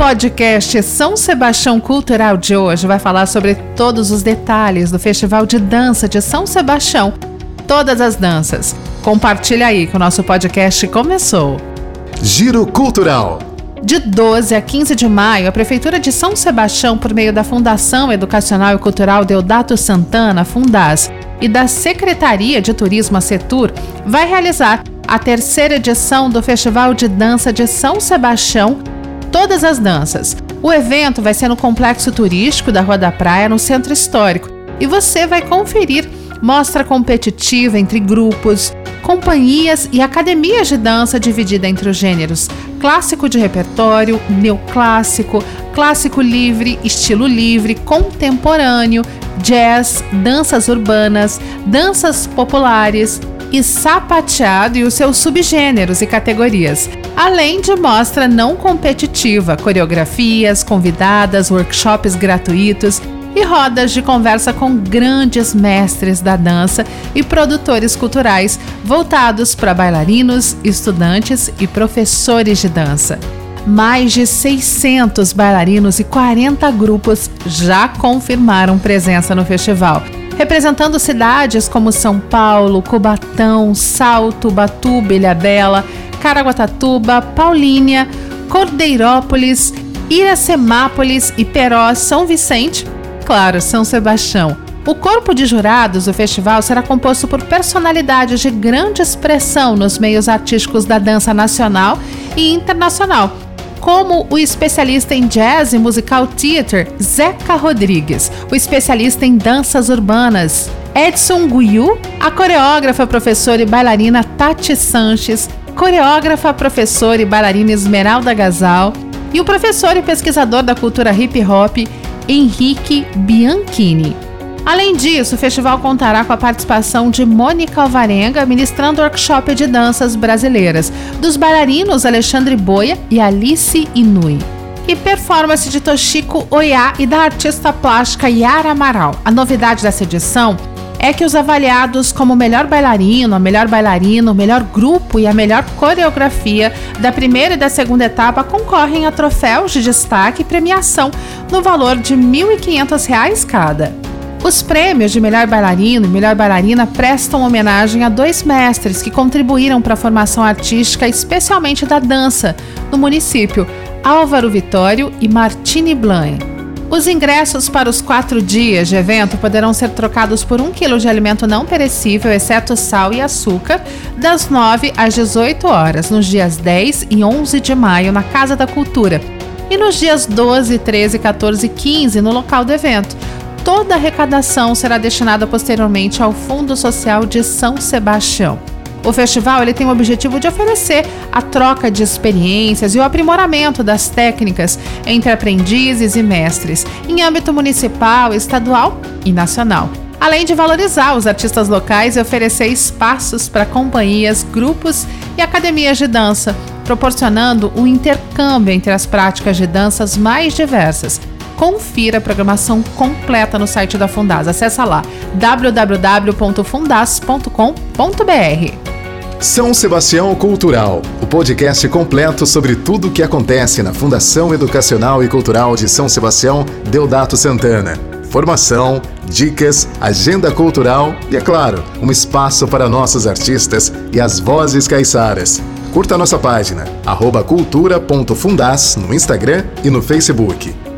podcast São Sebastião Cultural de hoje vai falar sobre todos os detalhes do Festival de Dança de São Sebastião. Todas as danças. Compartilha aí que o nosso podcast começou. Giro Cultural. De 12 a 15 de maio, a Prefeitura de São Sebastião, por meio da Fundação Educacional e Cultural Deodato Santana, Fundas, e da Secretaria de Turismo a Setur, vai realizar a terceira edição do Festival de Dança de São Sebastião, Todas as Danças. O evento vai ser no Complexo Turístico da Rua da Praia, no Centro Histórico, e você vai conferir mostra competitiva entre grupos, companhias e academias de dança dividida entre os gêneros clássico de repertório, neoclássico, clássico livre, estilo livre, contemporâneo, jazz, danças urbanas, danças populares e sapateado e os seus subgêneros e categorias, além de mostra não competitiva, coreografias, convidadas, workshops gratuitos e rodas de conversa com grandes mestres da dança e produtores culturais voltados para bailarinos, estudantes e professores de dança. Mais de 600 bailarinos e 40 grupos já confirmaram presença no festival, representando cidades como São Paulo, Cubatão, Salto, Batuba, Ilhabela, Caraguatatuba, Paulínia, Cordeirópolis, Iracemápolis, Iperó, São Vicente claro, São Sebastião. O corpo de jurados do festival será composto por personalidades de grande expressão nos meios artísticos da dança nacional e internacional, como o especialista em jazz e musical theater Zeca Rodrigues, o especialista em danças urbanas Edson Guiu, a coreógrafa, professora e bailarina Tati Sanches, coreógrafa, professora e bailarina Esmeralda Gasal, e o professor e pesquisador da cultura hip hop Henrique Bianchini. Além disso, o festival contará com a participação de Mônica Alvarenga, ministrando workshop de danças brasileiras, dos bailarinos Alexandre Boia e Alice Inui. E performance de Toshiko Oya e da artista plástica Yara Amaral. A novidade dessa edição é que os avaliados como melhor bailarino, melhor bailarino, melhor grupo e a melhor coreografia da primeira e da segunda etapa concorrem a troféus de destaque e premiação no valor de R$ 1.500 cada. Os prêmios de melhor bailarino e melhor bailarina prestam homenagem a dois mestres que contribuíram para a formação artística, especialmente da dança, no município, Álvaro Vitório e Martini Blanc. Os ingressos para os quatro dias de evento poderão ser trocados por um quilo de alimento não perecível, exceto sal e açúcar, das 9 às 18 horas, nos dias 10 e 11 de maio, na Casa da Cultura, e nos dias 12, 13, 14 e 15, no local do evento. Toda a arrecadação será destinada posteriormente ao Fundo Social de São Sebastião. O festival ele tem o objetivo de oferecer a troca de experiências e o aprimoramento das técnicas entre aprendizes e mestres, em âmbito municipal, estadual e nacional. Além de valorizar os artistas locais e oferecer espaços para companhias, grupos e academias de dança, proporcionando um intercâmbio entre as práticas de danças mais diversas, confira a programação completa no site da Fundas. Acesse lá www.fundas.com.br. São Sebastião Cultural, o podcast completo sobre tudo o que acontece na Fundação Educacional e Cultural de São Sebastião Deodato Santana. Formação, dicas, agenda cultural e, é claro, um espaço para nossos artistas e as vozes caiçaras. Curta nossa página, cultura.fundas no Instagram e no Facebook.